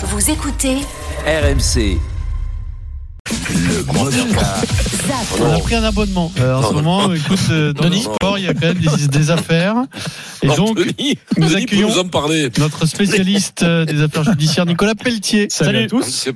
Vous écoutez RMC. Le Mosca. On a pris un abonnement. Euh, en ce moment, écoute, euh, dans le sport, il y a quand même des, des affaires. Et donc, Denis, nous Denis accueillons nous en parler. notre spécialiste euh, des affaires judiciaires, Nicolas Pelletier. Salut à tous.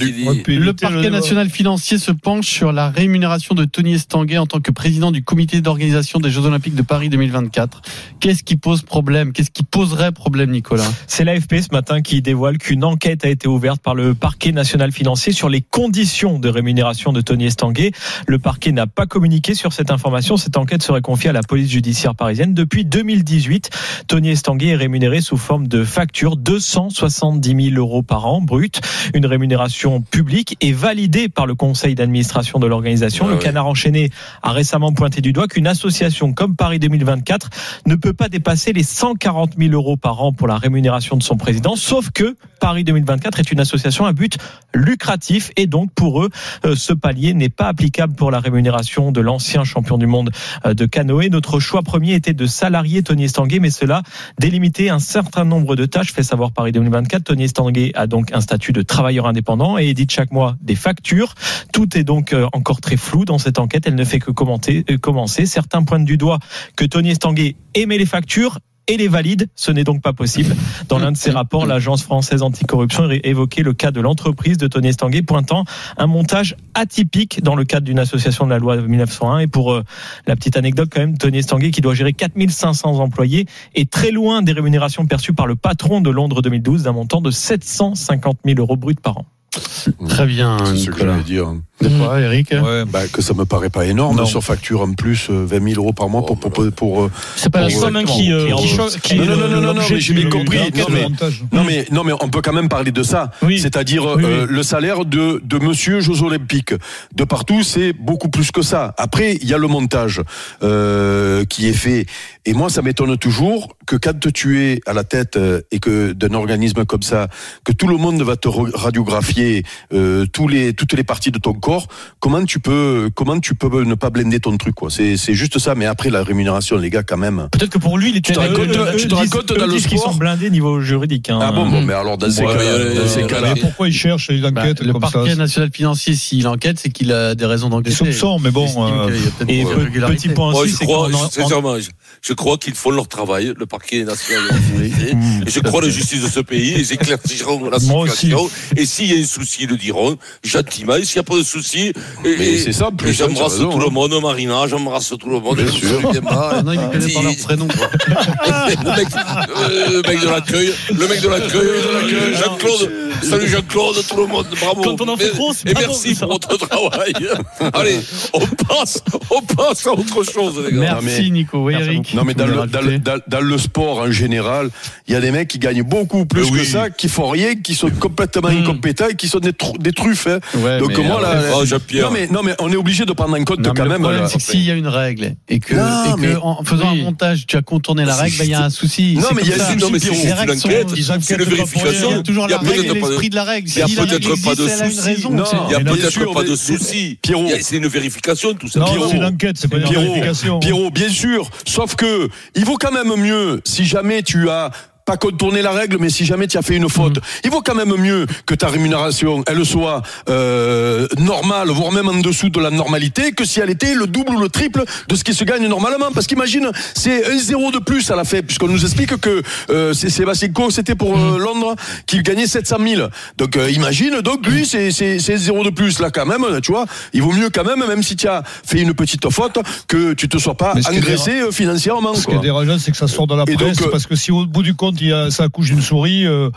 Dit Le parquet national financier se penche sur la rémunération de Tony Estanguet en tant que président du comité d'organisation des Jeux Olympiques de Paris 2024. Qu'est-ce qui pose problème? Qu'est-ce qui poserait problème, Nicolas? C'est l'AFP ce matin qui dévoile qu'une enquête a été ouverte par le parquet national financier sur les conditions de rémunération de Tony Estanguet. Le parquet n'a pas communiqué sur cette information. Cette enquête serait confiée à la police judiciaire parisienne. Depuis 2018, Tony Estanguet est rémunéré sous forme de facture 270 000 euros par an brut. Une rémunération publique et validée par le conseil d'administration de l'organisation. Ah le ouais. canard enchaîné a récemment pointé du doigt qu'une association comme Paris 2024 ne peut pas dépasser les 140 000 euros par an pour la rémunération de son président, sauf que Paris 2024 est une association à but lucratif et donc pour eux, euh, ce palier n'est pas applicable pour la rémunération de l'ancien champion du monde euh, de canoë. Notre choix premier était de salarier Tony Estanguet, mais cela délimiter un certain nombre de tâches, fait savoir Paris 2024. Tony Estanguet a donc un statut de travailleur indépendant et édite chaque mois des factures. Tout est donc euh, encore très flou dans cette enquête. Elle ne fait que commenter, euh, commencer. Certains pointent du doigt que Tony Estanguet émet les factures et les valide. Ce n'est donc pas possible. Dans l'un de ses rapports, l'agence française anticorruption évoquait le cas de l'entreprise de Tony Estanguet, pointant un montage atypique dans le cadre d'une association de la loi de 1901. Et pour euh, la petite anecdote, quand même, Tony Estanguet, qui doit gérer 4500 employés, est très loin des rémunérations perçues par le patron de Londres 2012 d'un montant de 750 000 euros bruts par an. Très bien, C'est ce que Nicolas. j'allais dire. De quoi, Eric? Ouais, bah, que ça me paraît pas énorme Non. sur facture en plus euh, 20 000 euros par mois pour pour, pour, pour, euh, C'est pas la somme ouais, qui, euh, qui- qui- qui- qui- non, non, non, non, j'ai bien compris. Non, mais, non, mais, non, mais on peut quand même parler de ça. Oui. C'est-à-dire Oui, euh, oui. le salaire de, de monsieur Jeux Olympiques. De partout, c'est beaucoup plus que ça. Après, il y a le montage euh, qui est fait. Et moi, ça m'étonne toujours que quand tu es à la tête euh, et que d'un organisme comme ça, que tout le monde va te radiographier euh, tous les, toutes les parties de ton corps, comment tu peux, comment tu peux ne pas blender ton truc quoi C'est c'est juste ça. Mais après, la rémunération, les gars, quand même. Peut-être que pour lui, il est Tu te compte dans le qu'ils sont sport blindés niveau juridique. hein. Ah bon, bon, mais alors dans ces cas-là, Pourquoi il cherche une Bah, enquête le parquet national financier, s'il enquête, c'est qu'il a des raisons Des d'enquêter. soupçons, mais bon. Euh, qu'il y a peut-être Et des petit point aussi, je c'est crois, qu'ils font leur travail, le parquet national de la sécurité. Et je crois à la justice de ce pays, ils éclairciront la situation. Et s'il y a un souci, ils le diront gentiment. Et s'il n'y a pas de souci, et, Mais c'est ça, plus, j'embrasse tout le hein. monde, Marina, j'embrasse tout le monde. Bien sûr. Ah non, il ne connaît pas leur prénom. le, mec, euh, le mec de l'accueil, le mec de l'accueil, Jean-Claude, salut Jean-Claude, tout le monde, bravo. Quand on en fait Et- trop, c'est Et pas merci pour votre travail. Allez, on passe, on passe à autre chose, les gars. Merci, Nico. Oui, Merci Eric. Non mais dans le, dans, le, dans- le sport en général, il y a des mecs qui gagnent beaucoup plus oui. que ça, qui font rien, qui sont complètement Hmm. incompétents et qui sont des, tru- des truffes. hein. Ouais, Donc moi là, oh, Jean-Pierre. non mais non mais on est obligé de prendre en compte Non, quand le même. problème, là. c'est que s'il y a une règle et que, Non, et que mais- en faisant oui. un montage, tu as contourné la règle, bah, il y a un souci. Non, C'est mais il y a un Non, mais c'est pour vérification. Il y a toujours la règle et peut-être pas de- l'esprit de la règle. il y a peut-être pas de souci. Il n'y a peut-être pas de souci. C'est une vérification, tout ça. Non, Pierrot. c'est une enquête, c'est pas une vérification. Pierrot, bien sûr. Sauf que il vaut quand même mieux si jamais tu as pas contourné la règle, mais si jamais tu as fait une faute, il vaut quand même mieux que ta rémunération, elle soit euh, normale, voire même en dessous de la normalité, que si elle était le double ou le triple de ce qui se gagne normalement. Parce qu'imagine, c'est un zéro de plus à la fait, puisqu'on nous explique que euh, c'est Sébastien Coe, c'était pour euh, Londres, qu'il gagnait 700 000. Donc euh, imagine, donc lui, c'est c'est zéro de plus là quand même, tu vois. Il vaut mieux quand même, même si tu as fait une petite faute, que tu te sois pas engraissé euh, financièrement. Ce qui est dérangeant, c'est que ça sort dans la presse, donc, parce que si au bout du compte, il y a, ça accouche d'une souris, euh,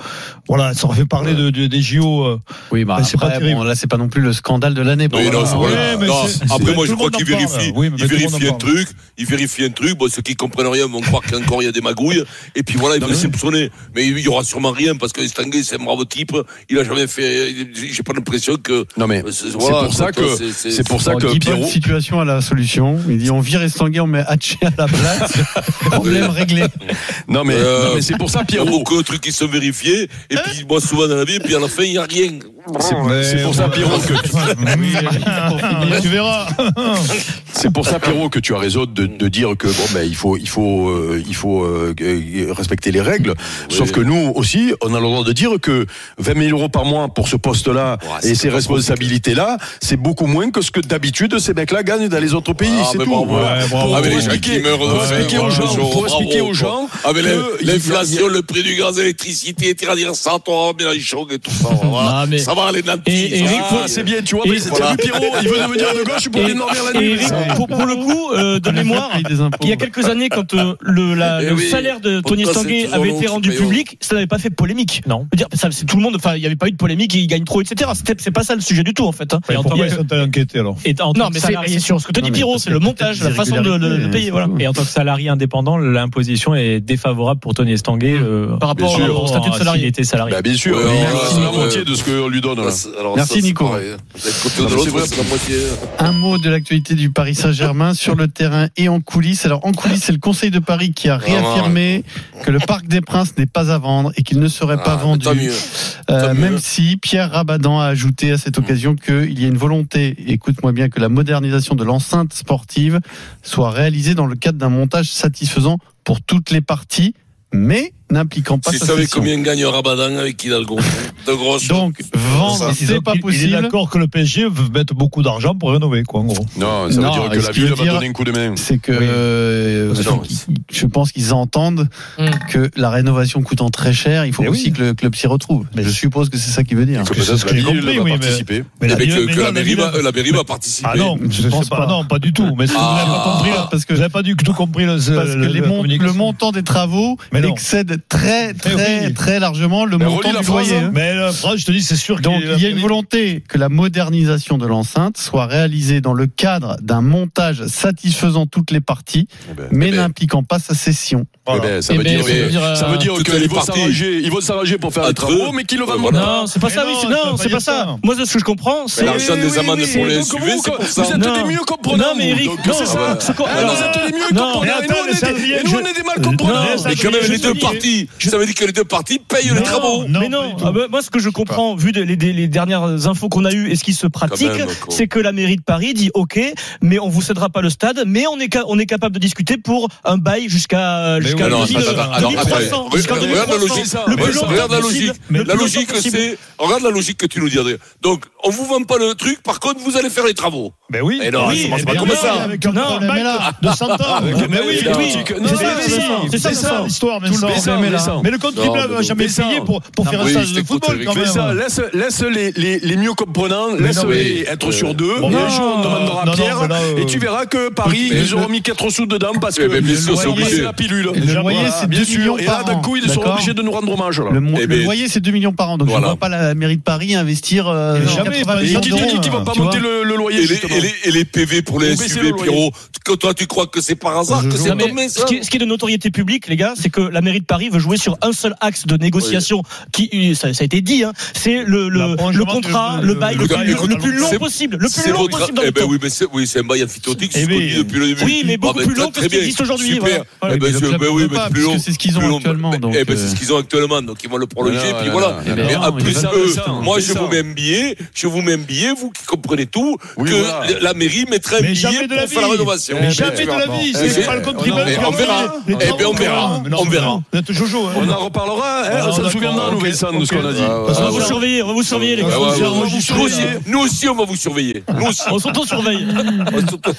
voilà, ça aurait fait parler de, de- des JO. euh. Oui, bah Mais c'est pas bon, là, c'est pas non plus le scandale de l'année. Oui, non, c'est Ouais, voilà. mais Non, c'est- Après, moi, je crois qu'il vérifie. Oui, il vérifie un parle. truc, il vérifie un truc. Bon, ceux qui comprennent rien vont croire qu'encore il y a des magouilles. Et puis voilà, il va les soupçonner. Mais il y aura sûrement rien parce que Stanguay, c'est un bravo type. Il a jamais fait. J'ai pas l'impression que. Non mais C'est pour ça que c'est pour ça que il Pierrot. situation à la solution. Il dit on vire Estanguet, on met Hatché à la place. Problème réglé. Non mais, non, mais c'est pour ça Il y a Pierrot. beaucoup de trucs qui sont vérifiés. Et puis, moi, souvent dans la vie, puis à la fin, il n'y a rien. C'est pour ça Pierrot que tu verras. c'est pour ça, Pierrot, que tu as raison de, de dire que bon, ben, il faut, il faut, euh, il faut euh, respecter les règles. Sauf que nous aussi, on a le droit de dire que 20 000 euros par mois pour ce poste-là et ces responsabilités-là, c'est beaucoup moins que ce que d'habitude ces mecs-là gagnent dans les autres pays. Ah, c'est tout. bravo. Ouais, pour-. Avec pour les gens qui expliquer, de pour aux gens, pour expliquer aux gens. Avec l'inflation, le prix du gaz, l'électricité, dire ça, toi, Mélenchon et tout ça. voilà. Non, mais- Ça va, Eric, va. Ah, c'est bien, tu vois. Mais Pierrot, il veut devenir de gauche pour aller dormir la nuit. Pour, pour le coup, euh, de mémoire, il y a quelques années, quand euh, le, la- Eh le oui. salaire de Tony Stanguet c'est avait été rendu c'est public, ça n'avait pas fait polémique. Non. Je veux dire, ça, c'est tout le monde, enfin, il n'y avait pas eu de polémique, il gagne trop, etc. C'est pas ça le sujet du tout, en fait. hein. Et en tant que- allés enquêter alors et en tant Non, que mais c'est- salarié- c'est sur ce que te dit Pierrot, c'est le montage, la façon de le, payer, voilà. Et en tant que salarié indépendant, l'imposition est défavorable pour Tony Estanguet euh, Par rapport au statut de à salarié. s'il était salarié. Bah, bien sûr, il ouais, la moitié de ce qu'on lui donne. Ah, c'est- Merci, c'est Nico. hein. C'est c'est. Un mot de l'actualité du Paris Saint-Germain sur le terrain et en coulisses. Alors en coulisses, c'est le Conseil de Paris qui a réaffirmé que le Parc des Princes n'est pas à vendre et qu'il ne serait pas Ah, vendu. Mieux. Euh, mieux. même si Pierre Rabadan a ajouté à cette occasion qu'il y a une volonté, écoute-moi bien, que la modernisation de l'enceinte sportive soit réalisée dans le cadre d'un montage satisfaisant pour toutes les parties, mais n'impliquant pas Si sa tu savais cession. combien gagne Rabadan avec Hidalgo De grosses. Donc vendre, c'est pas il- Il est possible. d'accord que le PSG veut mettre beaucoup d'argent pour rénover, quoi, en gros. Non, ça Non, veut dire que la qui ville va dire- donner un coup de main. C'est que Oui. euh, non, je, pense qu'ils entendent Mm. que la rénovation coûtant très cher, il faut Mais aussi oui. que le club s'y retrouve. Mais je suppose que c'est ça qu'il veut dire. Que c'est peut-être ce la que j'ai ville va participer. Mais que, la mairie ville- va, la va participer. Ah non, je pense pas, non, pas du tout. Mais vous Ah. n'avez pas compris, Parce que n'avez pas du tout compris le, la montant des travaux Mais non. excède très très oui. très largement le Mais montant du loyer. hein. hein. Mais la phrase, je te dis, c'est sûr Donc qu'il il y a une volonté que la modernisation de l'enceinte soit réalisée dans le cadre d'un montage satisfaisant toutes les parties, Eh ben, mais eh ben. n'impliquant pas sa cession. eh ben, ça Eh veut ben, dire, ça veut dire, euh, ça veut dire qu'ils les vont parties. s'arranger, ils vont s'arranger pour faire les travaux, mais qu'ils le voilà. pas. Non, c'est pas ça, non, c'est- pas ça. Moi, ce que je comprends, c'est. l'argent des amendes pour les SUV, vous, c'est pour ça. Vous êtes mieux comprenants. Non, mais Eric, c'est ça. Ah, Vous êtes des mieux comprenants. Et nous, on est des- mal comprenants. Mais quand même, les deux dis- parties, ça veut dire que les deux parties payent les Non. travaux. Non, mais non, ah bah, moi ce que je comprends, vu de- les, les- les dernières infos qu'on a eues et ce qui se pratique, c'est que la mairie de Paris dit OK, mais on vous cédera pas le stade, mais on est, ca- on est capable de discuter pour un bail jusqu'à jusqu'à Mais non, 2000, attends, attends, alors, 2300, attends, jusqu'à regarde la 2300. logique, regarde la logique. La logique, c'est, regarde la logique que tu nous dis. Donc, on vous vend pas le truc, par contre, vous allez faire les travaux. Mais oui. Eh non, oui, ça marche mais pas comme ça. Avec un Non, problème mais là- de 100 ans. Mais oui, mais oui. oui. C'est Non, ça, mais c'est oui, ça, c'est c'est ça l'histoire, Tout le Vincent. Vincent, mais là-. Mais le contribuable n'a mais jamais payé pour, pour faire Oui, un stade je de football Eric. quand Mais même. ça, laisse, laisse les, les, les mieux comprenants, Mais laisse non, les mais- être sur deux. Bon, un jour, on demandera à Pierre, euh, et tu verras que Paris, Mais ils auront mis 4 sous dedans parce que Eh ben, sûr, le c'est loyer, obligé. c'est la pilule. Le loyer, c'est bien 2 sûr. millions Et là, d'un coup, ils seront obligés de nous rendre hommage. là. Le, Eh le ben- loyer, c'est 2 millions par an. Donc, je ne vois pas la mairie de Paris investir euh, Mais jamais, 80 pas- Et millions qui d'euros. te dit qu'ils vont pas tu vois. monter le, loyer, Et les, PV pour les SUV. Pierrot. Que toi, tu crois que c'est par hasard que c'est tombé, ce qui est de notoriété publique, les gars, c'est que la mairie de Paris veut jouer sur un seul axe de négociation, qui ça, ça a été dit, hein, c'est le, le, contrat, le bail le, plus, écoute, le plus long possible, le plus C'est long votre- possible dans eh ben temps. oui, mais c'est, oui, un bail amphithéotique, c'est Eh ce qu'on oui. dit depuis le début. Oui, mais beaucoup Ah, plus long que ce qui existe aujourd'hui, voilà. Eh ben, mais ben oui, mais plus long. c'est ce qu'ils ont actuellement, Ben, donc, eh ben, euh, c'est ce qu'ils ont actuellement, donc ils vont le prolonger, puis voilà. Mais en plus, eux, moi, je vous mets un billet, je vous mets un billet, vous qui comprenez tout, que la mairie mettrait un billet pour faire la rénovation. Mais jamais de la vie, c'est pas le contribuable. on verra. Eh on verra. On verra. Jojo. hein. On en reparlera, hein, Ah, on s'en d'accord, souviendra, nous, Vincent, de ce qu'on a dit. Ah, On va ouais, vous surveiller, on va vous surveiller, les Ah, gars. Nous, aussi, surveille. nous aussi, on va vous surveiller. Nous aussi. On s'auto-surveille.